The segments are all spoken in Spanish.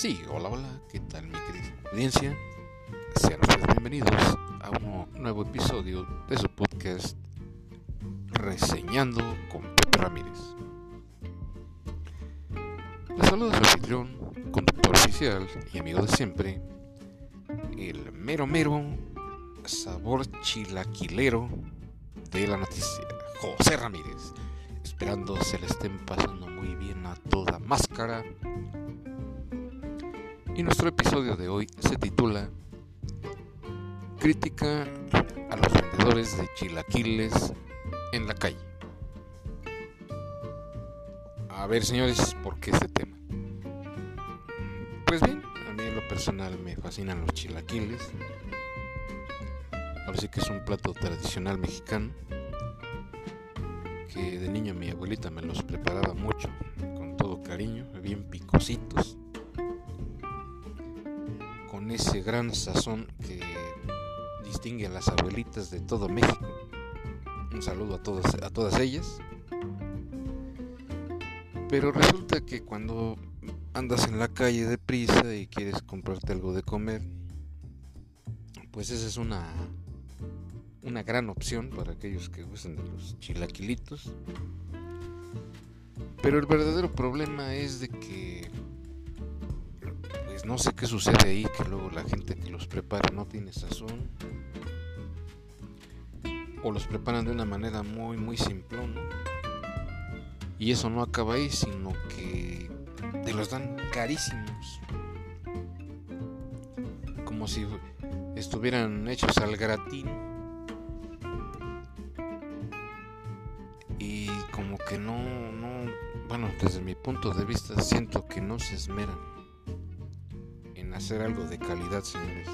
Sí, hola, hola, ¿qué tal mi querida audiencia? Sean ustedes bienvenidos a un nuevo episodio de su podcast Reseñando con Pepe Ramírez. Les saluda su anfitrión, conductor oficial y amigo de siempre, el mero mero sabor chilaquilero de la noticia, José Ramírez. Esperando se le estén pasando muy bien a toda máscara y nuestro episodio de hoy se titula Crítica a los vendedores de chilaquiles en la calle. A ver, señores, ¿por qué este tema? Pues bien, a mí en lo personal me fascinan los chilaquiles. Ahora sí que es un plato tradicional mexicano que de niño mi abuelita me los preparaba mucho, con todo cariño, bien picositos ese gran sazón que distingue a las abuelitas de todo México. Un saludo a todas, a todas ellas. Pero resulta que cuando andas en la calle deprisa y quieres comprarte algo de comer, pues esa es una, una gran opción para aquellos que gustan de los chilaquilitos. Pero el verdadero problema es de que no sé qué sucede ahí, que luego la gente que los prepara no tiene sazón. O los preparan de una manera muy, muy simplón. Y eso no acaba ahí, sino que te los dan carísimos. Como si estuvieran hechos al gratín. Y como que no, no, bueno, desde mi punto de vista siento que no se esmeran hacer algo de calidad, señores.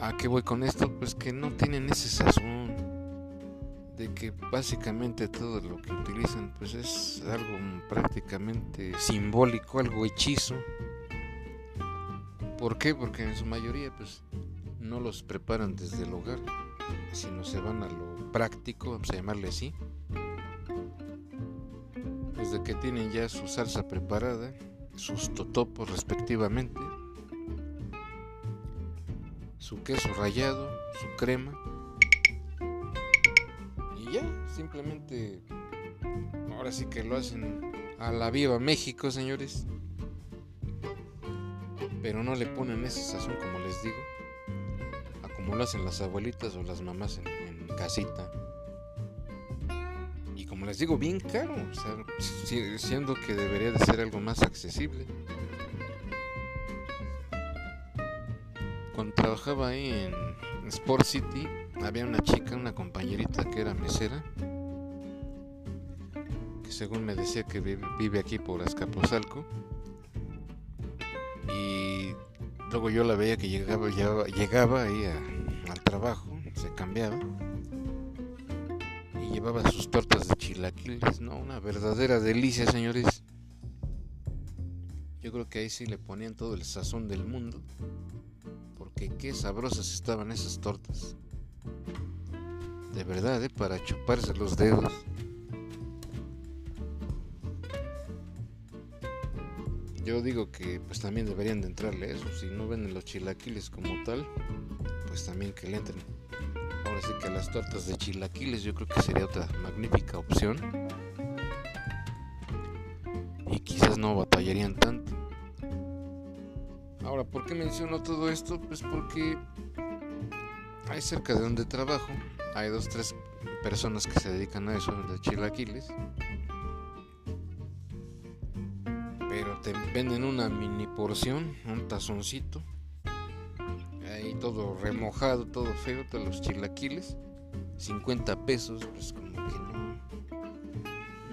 ¿A qué voy con esto? Pues que no tienen ese sazón. De que básicamente todo lo que utilizan pues es algo prácticamente simbólico, algo hechizo. ¿Por qué? Porque en su mayoría pues no los preparan desde el hogar, sino se van a lo práctico, vamos a llamarle así. Desde que tienen ya su salsa preparada, sus totopos respectivamente, su queso rallado, su crema y ya, simplemente ahora sí que lo hacen a la viva México, señores. Pero no le ponen ese sazón como les digo, como lo hacen las abuelitas o las mamás en, en casita como les digo, bien caro, o sea, siendo que debería de ser algo más accesible. Cuando trabajaba ahí en Sport City, había una chica, una compañerita que era mesera, que según me decía que vive, aquí por Azcapotzalco. Y luego yo la veía que llegaba, llegaba, ahí al trabajo, se cambiaba llevaba sus tortas de chilaquiles, ¿no? Una verdadera delicia, señores. Yo creo que ahí sí le ponían todo el sazón del mundo. Porque qué sabrosas estaban esas tortas. De verdad, ¿eh? Para chuparse los dedos. Yo digo que pues también deberían de entrarle eso. Si no venden los chilaquiles como tal, pues también que le entren ahora sí que las tortas de chilaquiles yo creo que sería otra magnífica opción. Y quizás no batallarían tanto. Ahora ¿por qué menciono todo esto? pues porque hay cerca de donde trabajo hay dos tres personas que se dedican a eso de chilaquiles. Pero te venden una mini porción un tazoncito todo remojado, todo feo, todos los chilaquiles, 50 pesos, pues como que no,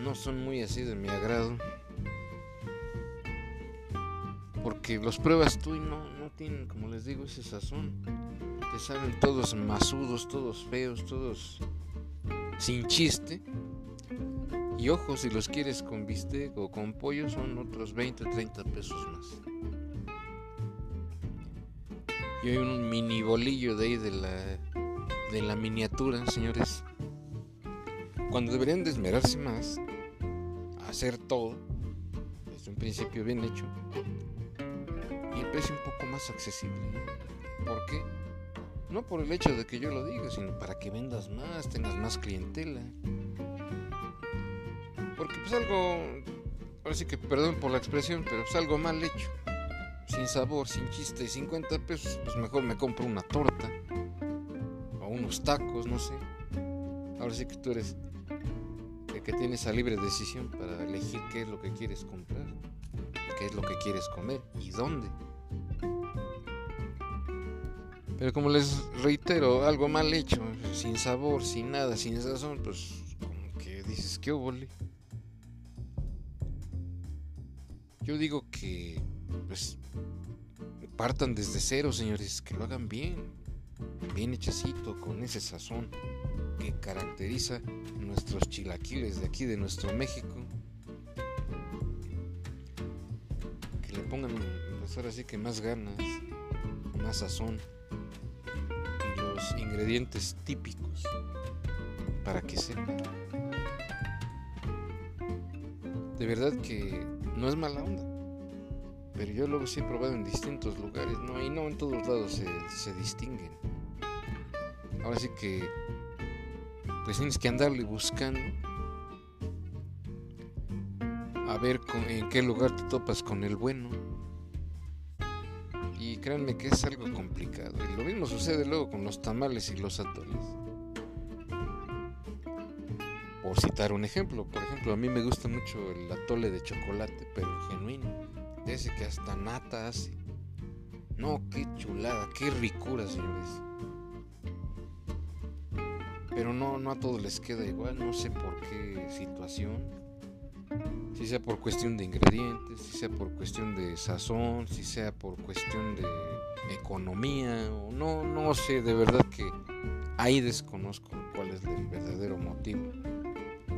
no son muy así de mi agrado. Porque los pruebas tú y no, no tienen, como les digo, ese sazón. Te saben todos masudos, todos feos, todos sin chiste. Y ojo, si los quieres con bistec o con pollo son otros 20 o 30 pesos más. Y hay un mini bolillo de ahí de la, de la miniatura, señores. Cuando deberían de esmerarse más hacer todo desde un principio bien hecho y el precio un poco más accesible. ¿Por qué? No por el hecho de que yo lo diga, sino para que vendas más, tengas más clientela. Porque pues algo, ahora sí que perdón por la expresión, pero pues algo mal hecho, sin sabor, sin chiste y 50 pesos, pues mejor me compro una torta o unos tacos, no sé. Ahora sí que tú eres el que tienes esa libre decisión para elegir qué es lo que quieres comprar, qué es lo que quieres comer y dónde. Pero como les reitero, algo mal hecho, sin sabor, sin nada, sin sazón, pues como que dices, ¿qué obole? Yo digo que, pues, partan desde cero, señores, que lo hagan bien, bien hechecito, con ese sazón que caracteriza nuestros chilaquiles de aquí, de nuestro México. Que le pongan, pues ahora sí que más ganas, más sazón ingredientes típicos para que sepan. De verdad que no es mala onda. Pero yo lo he probado en distintos lugares, ¿no? Y no en todos lados se, se distinguen. Ahora sí que pues tienes que andarle buscando a ver en qué lugar te topas con el bueno créanme que es algo complicado. Y lo mismo sucede luego con los tamales y los atoles. Por citar un ejemplo, por ejemplo, a mí me gusta mucho el atole de chocolate, pero genuino. Ese que hasta nata hace. No, qué chulada, qué ricura, señores. Pero no, no a todos les queda igual, no sé por qué situación si sea por cuestión de ingredientes, si sea por cuestión de sazón, si sea por cuestión de economía, o no, no sé, de verdad que ahí desconozco cuál es el verdadero motivo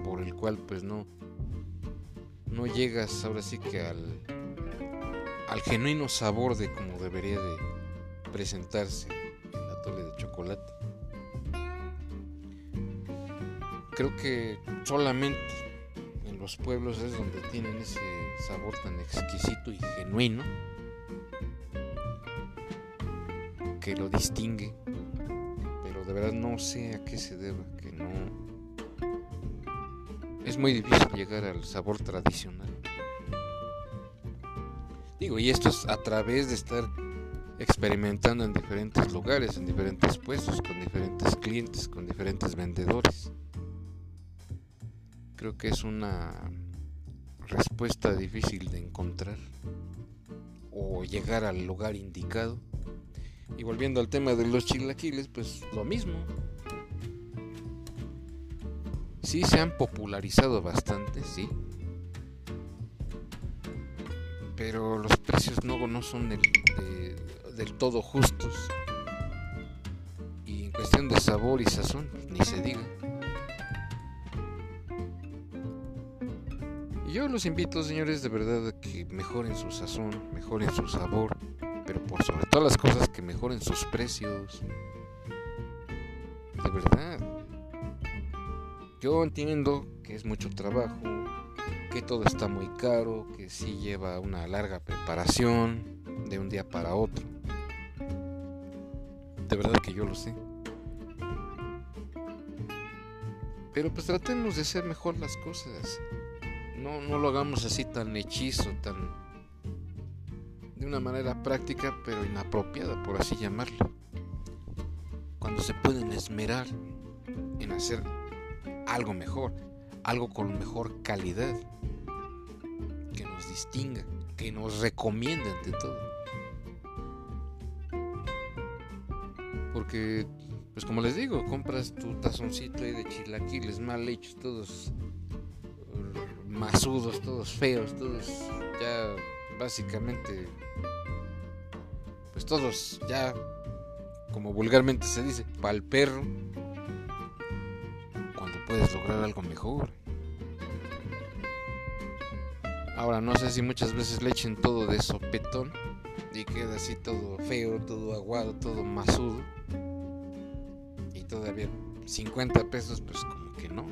por el cual pues no, no llegas ahora sí que al, al genuino sabor de como debería de presentarse el atole de chocolate. Creo que solamente los pueblos es donde tienen ese sabor tan exquisito y genuino que lo distingue. Pero de verdad no sé a qué se deba, que no... Es muy difícil llegar al sabor tradicional. Digo, y esto es a través de estar experimentando en diferentes lugares, en diferentes puestos, con diferentes clientes, con diferentes vendedores. Creo que es una respuesta difícil de encontrar o llegar al lugar indicado. Y volviendo al tema de los chilaquiles, pues lo mismo. Sí se han popularizado bastante, sí. Pero los precios no, no son del todo justos. Y en cuestión de sabor y sazón, ni se diga. yo los invito, señores, de verdad a que mejoren su sazón, mejoren su sabor, pero por sobre todas las cosas que mejoren sus precios. De verdad. Yo entiendo que es mucho trabajo, que todo está muy caro, que sí lleva una larga preparación de un día para otro. De verdad que yo lo sé. Pero pues tratemos de hacer mejor las cosas no, no lo hagamos así tan hechizo, tan de una manera práctica pero inapropiada, por así llamarlo. Cuando se pueden esmerar en hacer algo mejor, algo con mejor calidad, distinga, que nos recomiende ante todo. Porque, pues como les digo, compras tu tazoncito ahí de chilaquiles mal hechos, todos masudos, todos feos, todos ya básicamente, pues todos ya, como vulgarmente se dice, pa'l perro, cuando puedes lograr algo mejor. Ahora no sé si muchas veces le echen todo de sopetón y queda así todo feo, todo aguado, todo masudo. Y todavía 50 pesos, pues como que no.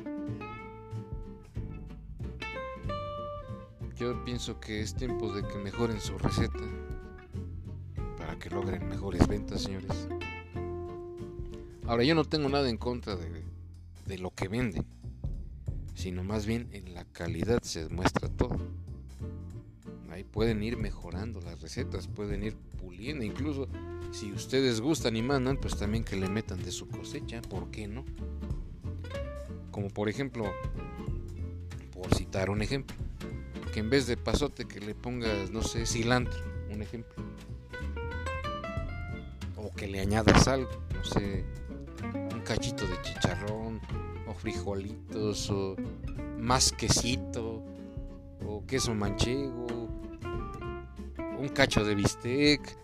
yo pienso que es tiempo de que mejoren su receta para que logren mejores ventas, señores. Ahora, yo no tengo nada en contra de, lo que venden, sino más bien en la calidad se demuestra todo. Ahí pueden ir mejorando las recetas, pueden ir puliendo, incluso si ustedes gustan y mandan, pues también que le metan de su cosecha, ¿por qué no? Como por ejemplo, por citar un ejemplo, que en vez de pasote que le pongas, no sé, cilantro, un ejemplo. O que le añadas algo, no sé, un cachito de chicharrón, o frijolitos, o más quesito, o queso manchego, un cacho de bistec,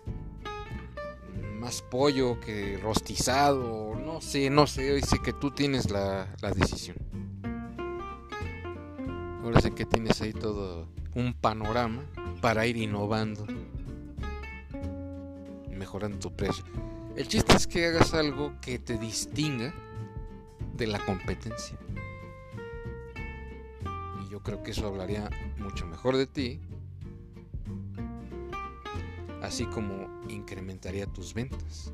más pollo que rostizado, no sé, no sé, dice que tú tienes la, la decisión. Ahora sé que tienes ahí todo un panorama para ir innovando, mejorando tu precio. El chiste es que hagas algo que te distinga de la competencia. Y yo creo que eso hablaría mucho mejor de ti así como incrementaría tus ventas.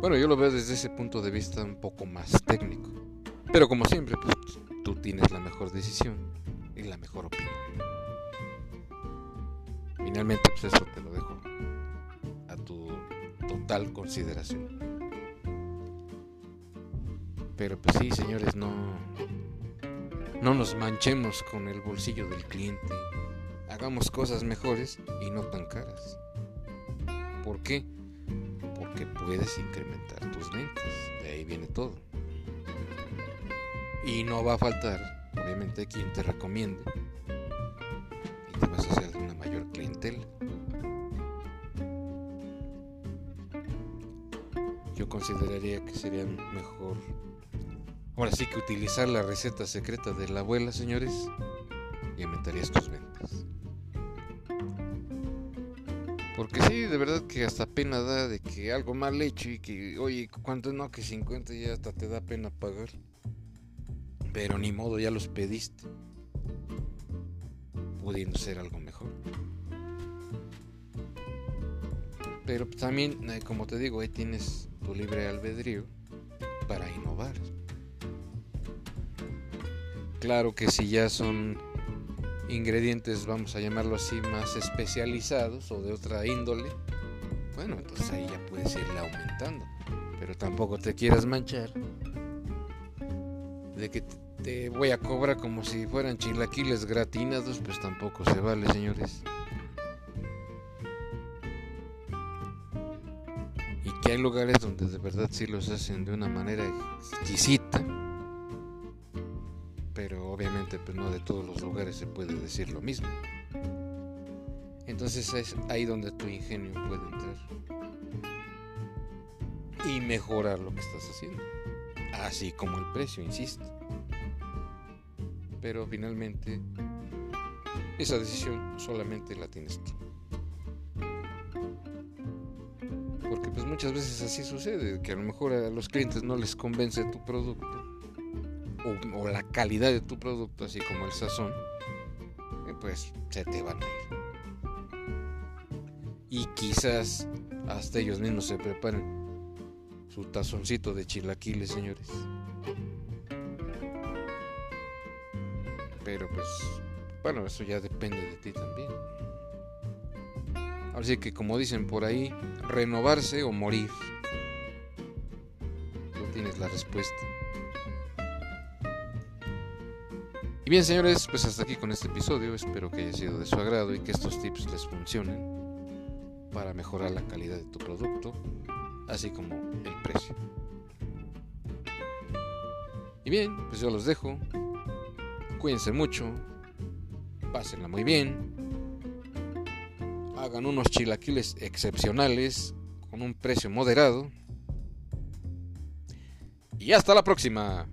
Bueno, yo lo veo desde ese punto de vista un poco más técnico. Pero como siempre, pues, tú tienes la mejor decisión y la mejor opinión. Finalmente, pues eso te lo dejo a tu total consideración. Pero pues sí, señores, no, no nos manchemos con el bolsillo del cliente hagamos cosas mejores y no tan caras. ¿Por qué? Porque puedes incrementar tus ventas. De ahí viene todo. Y no va a faltar, obviamente, quien te recomiende. Y te vas a hacer una mayor clientela. Yo consideraría que sería mejor, ahora sí que utilizar la receta secreta de la abuela, señores, y aumentarías tus ventas. De verdad que hasta pena da de que algo mal hecho y que, oye, ¿cuánto no? Que 50 ya hasta te da pena pagar. Pero ni modo, ya los pediste. Pudiendo ser algo mejor. Pero también, eh, como te digo, ahí tienes tu libre albedrío para innovar. Claro que si ya son ingredientes, vamos a llamarlo así, más especializados o de otra índole, bueno, entonces ahí ya puedes irle aumentando. Pero tampoco te quieras manchar de que te voy a cobrar como si fueran chilaquiles gratinados, pues tampoco se vale, señores. Y que hay lugares donde de verdad sí los hacen de una manera exquisita pues no de todos los lugares se puede decir lo mismo. Entonces es ahí donde tu ingenio puede entrar y mejorar lo que estás haciendo, así como el precio, insisto. Pero finalmente esa decisión solamente la tienes tú. Porque pues muchas veces así sucede, que a lo mejor a los clientes no les convence tu producto o, la calidad de tu producto, así como el sazón, eh, pues se te van a ir. Y quizás hasta ellos mismos se preparen su tazoncito de chilaquiles, señores. Pero pues, bueno, eso ya depende de ti también. Así que como dicen por ahí, renovarse o morir. Tú tienes la respuesta. Y bien señores, pues hasta aquí con este episodio, espero que haya sido de su agrado y que estos tips les funcionen para mejorar la calidad de tu producto, así como el precio. Y bien, pues yo los dejo, cuídense mucho, pásenla muy bien, hagan unos chilaquiles excepcionales con un precio moderado. Y hasta la próxima.